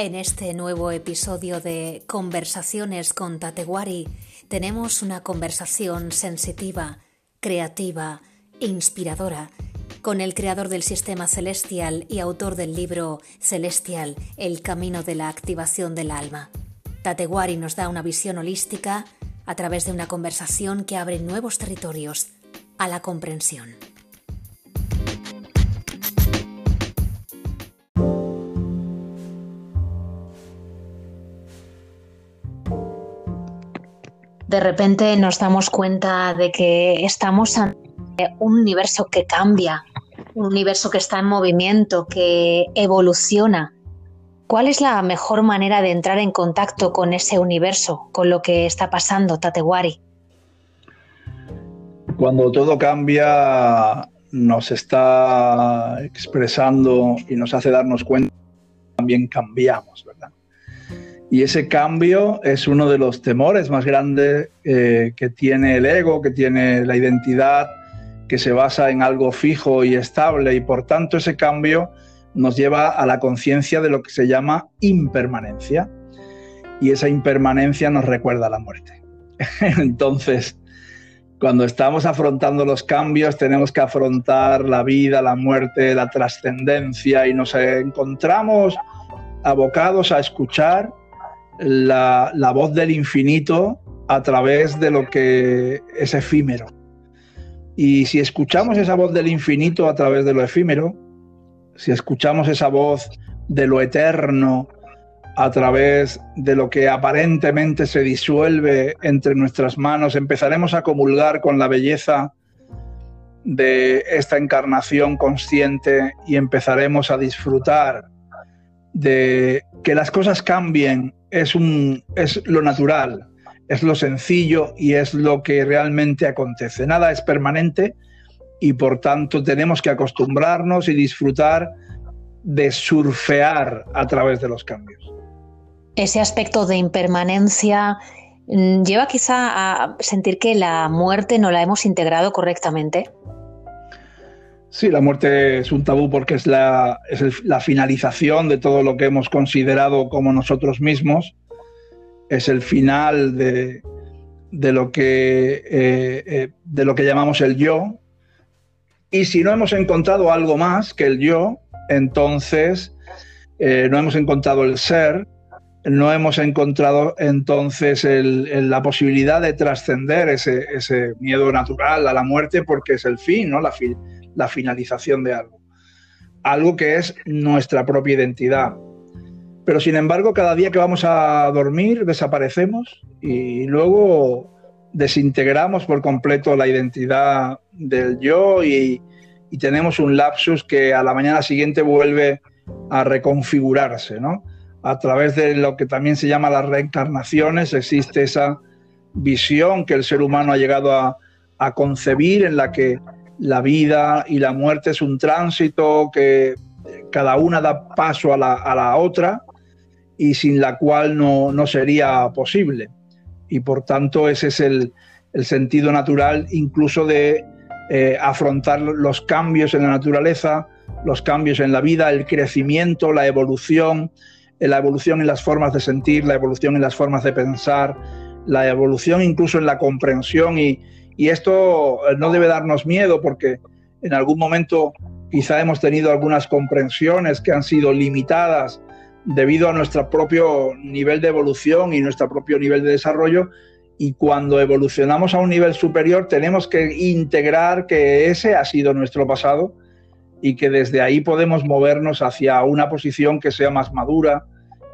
En este nuevo episodio de Conversaciones con Tatewari tenemos una conversación sensitiva, creativa, inspiradora con el creador del sistema celestial y autor del libro Celestial, El camino de la activación del alma. Tatewari nos da una visión holística a través de una conversación que abre nuevos territorios a la comprensión. De repente nos damos cuenta de que estamos ante un universo que cambia, un universo que está en movimiento, que evoluciona. ¿Cuál es la mejor manera de entrar en contacto con ese universo, con lo que está pasando, Tatewari? Cuando todo cambia, nos está expresando y nos hace darnos cuenta que también cambiamos, ¿verdad? Y ese cambio es uno de los temores más grandes eh, que tiene el ego, que tiene la identidad, que se basa en algo fijo y estable y por tanto ese cambio nos lleva a la conciencia de lo que se llama impermanencia y esa impermanencia nos recuerda la muerte. Entonces, cuando estamos afrontando los cambios, tenemos que afrontar la vida, la muerte, la trascendencia y nos encontramos abocados a escuchar la, la, voz del infinito a través de lo que es efímero. Y si escuchamos esa voz del infinito a través de lo efímero, si escuchamos esa voz de lo eterno a través de lo que aparentemente se disuelve entre nuestras manos, empezaremos a comulgar con la belleza de esta encarnación consciente y empezaremos a disfrutar de que las cosas cambien es, un, es lo natural, es lo sencillo y es lo que realmente acontece. Nada es permanente y por tanto tenemos que acostumbrarnos y disfrutar de surfear a través de los cambios. Ese aspecto de impermanencia mm, lleva quizá a sentir que la muerte no la hemos integrado correctamente. Sí, la muerte es un tabú porque es la, finalización de todo lo que hemos considerado como nosotros mismos es el final de, lo, que, eh, eh, de lo que llamamos el yo. Y si no hemos encontrado algo más que el yo, entonces eh, no hemos encontrado el ser, no hemos encontrado entonces la posibilidad de trascender ese, miedo natural a la muerte porque es el fin, ¿no? La finalización de algo. Algo que es nuestra propia identidad. Pero sin embargo, cada día que vamos a dormir desaparecemos y luego desintegramos por completo la identidad del yo y, tenemos un lapsus que a la mañana siguiente vuelve a reconfigurarse, ¿no? A través de lo que también se llama las reencarnaciones existe esa visión que el ser humano ha llegado a, concebir en la que la vida y la muerte es un tránsito que cada una da paso a la, a la otra y sin la cual no, sería posible. Y por tanto ese es el, sentido natural incluso de eh, afrontar los cambios en la naturaleza, los cambios en la vida, el crecimiento, la evolución, la evolución en las formas de sentir, la evolución en las formas de pensar, la evolución incluso en la comprensión y, y esto no debe darnos miedo porque en algún momento quizá hemos tenido algunas comprensiones que han sido limitadas debido a nuestro propio nivel de evolución y nuestro propio nivel de desarrollo. Y cuando evolucionamos a un nivel superior tenemos que integrar que ese ha sido nuestro pasado y que desde ahí podemos movernos hacia una posición que sea más madura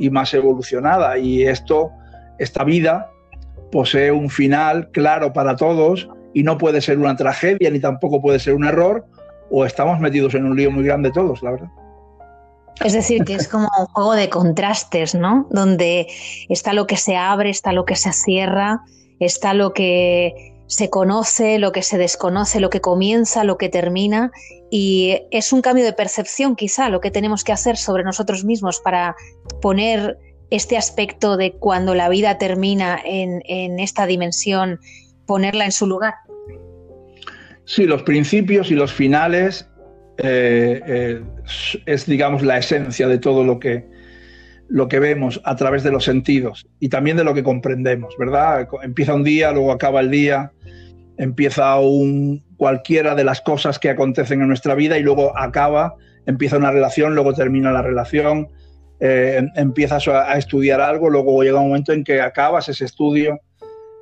y más evolucionada. Y esto, esta vida, posee un final claro para todos y no puede ser una tragedia ni tampoco puede ser un error o estamos metidos en un lío muy grande todos, la verdad. Es decir, que es como un juego de contrastes, ¿no? Donde está lo que se abre, está lo que se cierra, está lo que se conoce, lo que se desconoce, lo que comienza, lo que termina. Y es un cambio de percepción quizá lo que tenemos que hacer sobre nosotros mismos para poner este aspecto de cuando la vida termina en, en esta dimensión, ponerla en su lugar. Sí, los principios y los finales eh, eh, es, digamos, la esencia de todo lo que, lo que vemos a través de los sentidos y también de lo que comprendemos, ¿verdad? Empieza un día, luego acaba el día, empieza un, cualquiera de las cosas que acontecen en nuestra vida y luego acaba, empieza una relación, luego termina la relación, eh, empiezas a, estudiar algo, luego llega un momento en que acabas ese estudio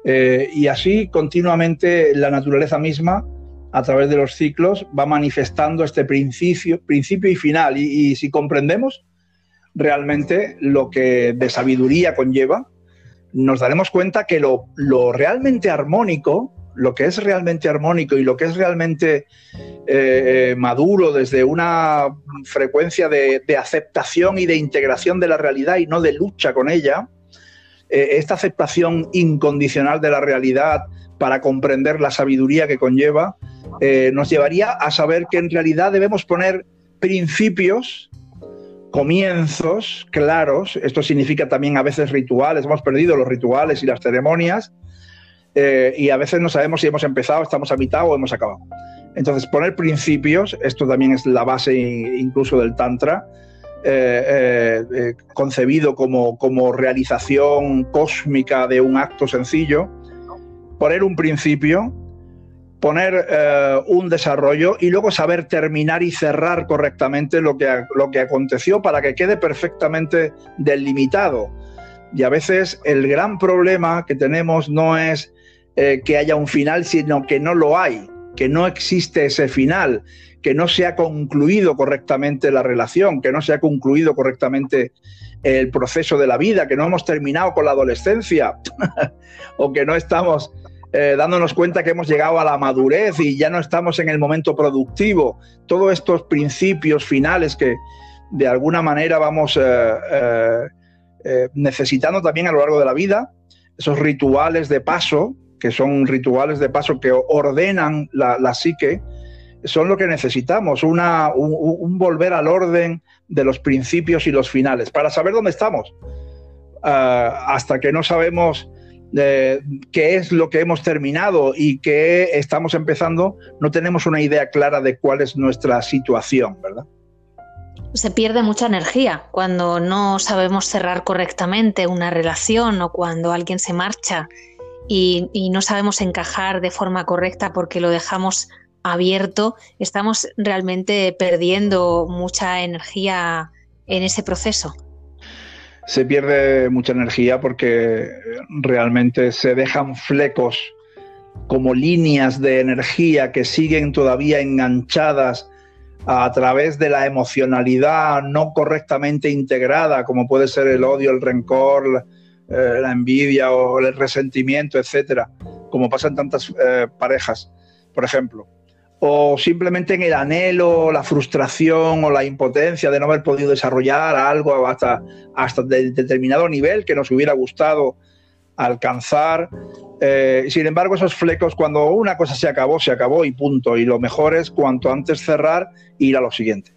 eh, y así continuamente la naturaleza misma a través de los ciclos va manifestando este principio, principio y final. Y, y si comprendemos realmente lo que de sabiduría conlleva, nos daremos cuenta que lo, realmente armónico, lo que es realmente armónico y lo que es realmente eh, maduro desde una frecuencia de, aceptación y de integración de la realidad y no de lucha con ella, eh, esta aceptación incondicional de la realidad para comprender la sabiduría que conlleva, eh, nos llevaría a saber que en realidad debemos poner principios comienzos claros, esto significa también a veces rituales, hemos perdido los rituales y las ceremonias eh, y a veces no sabemos si hemos empezado, estamos a mitad o hemos acabado. Entonces, poner principios, esto también es la base incluso del Tantra, eh, eh, concebido como, como realización cósmica de un acto sencillo, poner un principio, poner eh, un desarrollo y luego saber terminar y cerrar correctamente lo que, lo que aconteció para que quede perfectamente delimitado. Y a veces el gran problema que tenemos no es eh, que haya un final, sino que no lo hay, que no existe ese final, que no se ha concluido correctamente la relación, que no se ha concluido correctamente el proceso de la vida, que no hemos terminado con la adolescencia o que no estamos eh, dándonos cuenta que hemos llegado a la madurez y ya no estamos en el momento productivo. Todos estos principios finales que de alguna manera vamos eh, eh, necesitando también a lo largo de la vida, esos rituales de paso, que son rituales de paso que ordenan la, psique, son lo que necesitamos, una, un, volver al orden de los principios y los finales, para saber dónde estamos. hasta que no sabemos qué es lo que hemos terminado y qué estamos empezando, no tenemos una idea clara de cuál es nuestra situación, ¿verdad? Se pierde mucha energía cuando no sabemos cerrar correctamente una relación o cuando alguien se marcha y, no sabemos encajar de forma correcta porque lo dejamos abierto, estamos realmente perdiendo mucha energía en ese proceso. Se pierde mucha energía porque realmente se dejan flecos como líneas de energía que siguen todavía enganchadas a través de la emocionalidad no correctamente integrada, como puede ser el odio, el rencor, eh, la envidia o el resentimiento, etcétera, como pasa en tantas eh, parejas, por ejemplo o simplemente en el anhelo, la frustración o la impotencia de no haber podido desarrollar algo hasta, hasta de determinado nivel que nos hubiera gustado alcanzar. Eh, sin embargo, esos flecos, cuando una cosa se acabó, se acabó y punto. Y lo mejor es cuanto antes cerrar ir a lo siguiente.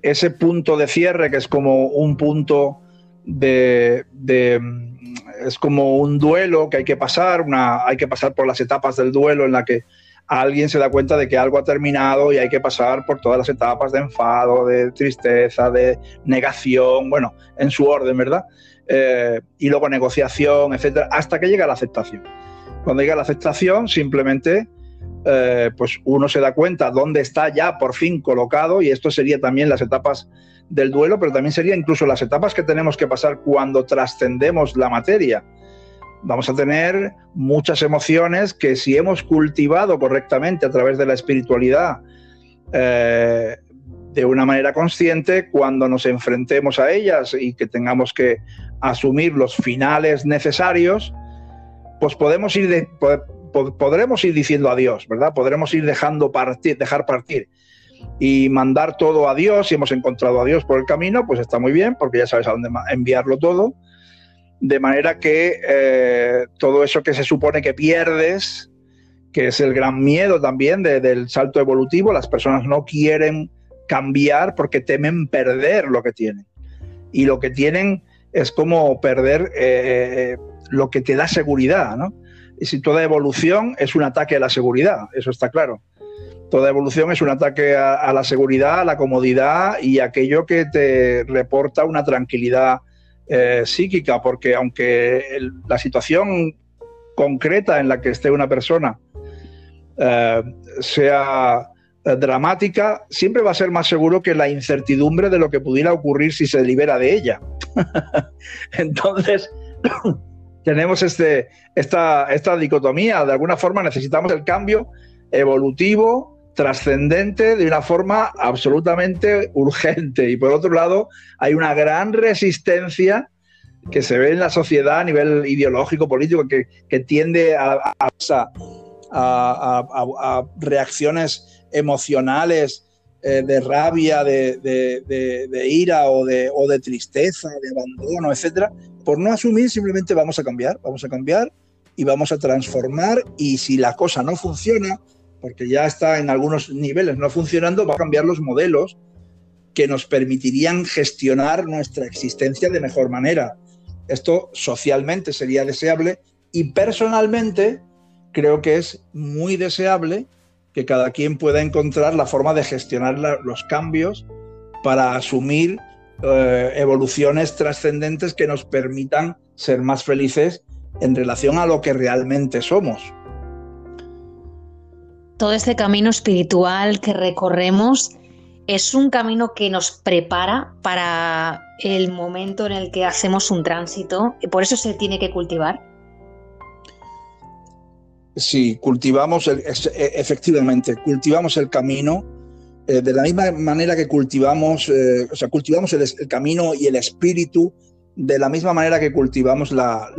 Ese punto de cierre, que es como un punto de, de es como un duelo que hay que pasar, una, hay que pasar por las etapas del duelo en la que alguien se da cuenta de que algo ha terminado y hay que pasar por todas las etapas de enfado, de tristeza, de negación, bueno, en su orden, ¿verdad? Eh, y luego negociación, etcétera, hasta que llega la aceptación. Cuando llega la aceptación, simplemente eh, pues uno se da cuenta dónde está ya por fin colocado y esto sería también las etapas del duelo, pero también sería incluso las etapas que tenemos que pasar cuando trascendemos la materia. Vamos a tener muchas emociones que si hemos cultivado correctamente a través de la espiritualidad eh, de una manera consciente, cuando nos enfrentemos a ellas y que tengamos que asumir los finales necesarios, pues podemos ir podremos ir diciendo adiós, ¿verdad? Podremos ir dejando partir, dejar partir y mandar todo a Dios. Si hemos encontrado a Dios por el camino, pues está muy bien, porque ya sabes a dónde enviarlo todo de manera que eh, todo eso que se supone que pierdes, que es el gran miedo también del salto evolutivo, las personas no quieren cambiar porque temen perder lo que tienen. Y lo que tienen es como perder eh, lo que te da seguridad, ¿no? Y si toda evolución es un ataque a la seguridad, eso está claro. Toda evolución es un ataque a, la seguridad, a la comodidad y aquello que te reporta una tranquilidad eh, psíquica, porque aunque la situación concreta en la que esté una persona eh, sea eh, dramática, siempre va a ser más seguro que la incertidumbre de lo que pudiera ocurrir si se libera de ella. Entonces, tenemos este, esta, esta dicotomía. De alguna forma necesitamos el cambio evolutivo, trascendente, de una forma absolutamente urgente. Y por otro lado, hay una gran resistencia que se ve en la sociedad a nivel ideológico, político, que, tiende a, a, reacciones emocionales eh, de rabia, de, ira o de, o de tristeza, de abandono, etcétera, por no asumir simplemente vamos a cambiar, vamos a cambiar y vamos a transformar y si la cosa no funciona, porque ya está en algunos niveles no funcionando, va a cambiar los modelos que nos permitirían gestionar nuestra existencia de mejor manera. Esto socialmente sería deseable y personalmente creo que es muy deseable que cada quien pueda encontrar la forma de gestionar los cambios para asumir eh, evoluciones trascendentes que nos permitan ser más felices en relación a lo que realmente somos. Todo este camino espiritual que recorremos es un camino que nos prepara para el momento en el que hacemos un tránsito y por eso se tiene que cultivar. Sí, cultivamos, e, efectivamente, cultivamos el camino eh, de la misma manera que cultivamos, eh, o sea, cultivamos el, camino y el espíritu de la misma manera que cultivamos la,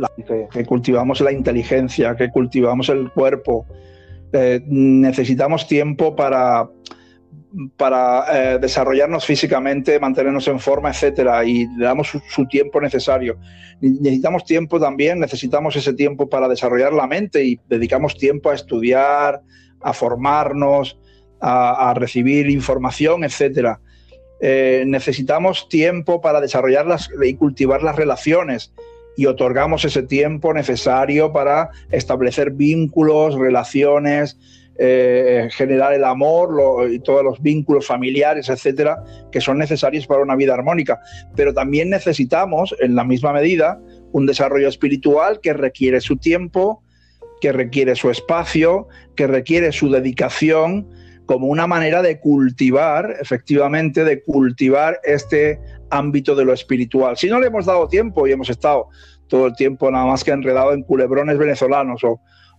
que cultivamos la inteligencia, que cultivamos el cuerpo. Eh, necesitamos tiempo para, para desarrollarnos físicamente, mantenernos en forma, etcétera, y le damos su, tiempo necesario. Necesitamos tiempo también, necesitamos ese tiempo para desarrollar la mente y dedicamos tiempo a estudiar, a formarnos, a, recibir información, etcétera. Eh, necesitamos tiempo para desarrollarlas y cultivar las relaciones y otorgamos ese tiempo necesario para establecer vínculos, relaciones, eh, generar el amor y todos los vínculos familiares, etcétera, que son necesarios para una vida armónica. Pero también necesitamos, en la misma medida, un desarrollo espiritual que requiere su tiempo, que requiere su espacio, que requiere su dedicación como una manera de cultivar, efectivamente, de cultivar este ámbito de lo espiritual. Si no le hemos dado tiempo y hemos estado todo el tiempo nada más que enredado en culebrones venezolanos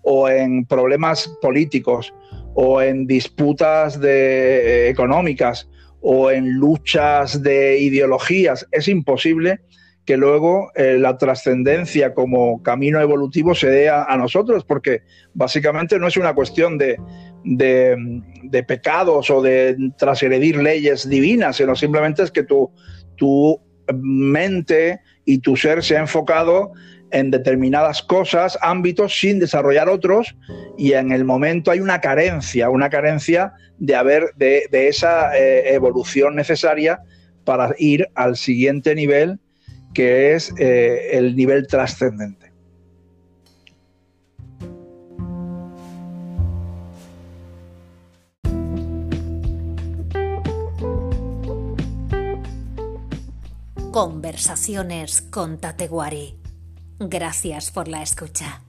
o, en problemas políticos o en disputas de, económicas o en luchas de ideologías, es imposible que luego eh, la trascendencia como camino evolutivo se dé a, nosotros, porque básicamente no es una cuestión de, de, pecados o de transgredir leyes divinas, sino simplemente es que tu, tu mente y tu ser se ha enfocado en determinadas cosas, ámbitos, sin desarrollar otros, y en el momento hay una carencia, una carencia de haber de, esa eh, evolución necesaria para ir al siguiente nivel que es eh, el nivel trascendente. Conversaciones con Tatewari. Gracias por la escucha.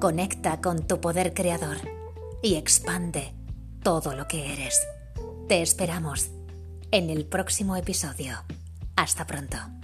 Conecta con tu poder creador y expande todo lo que eres. Te esperamos en el próximo episodio. Hasta pronto.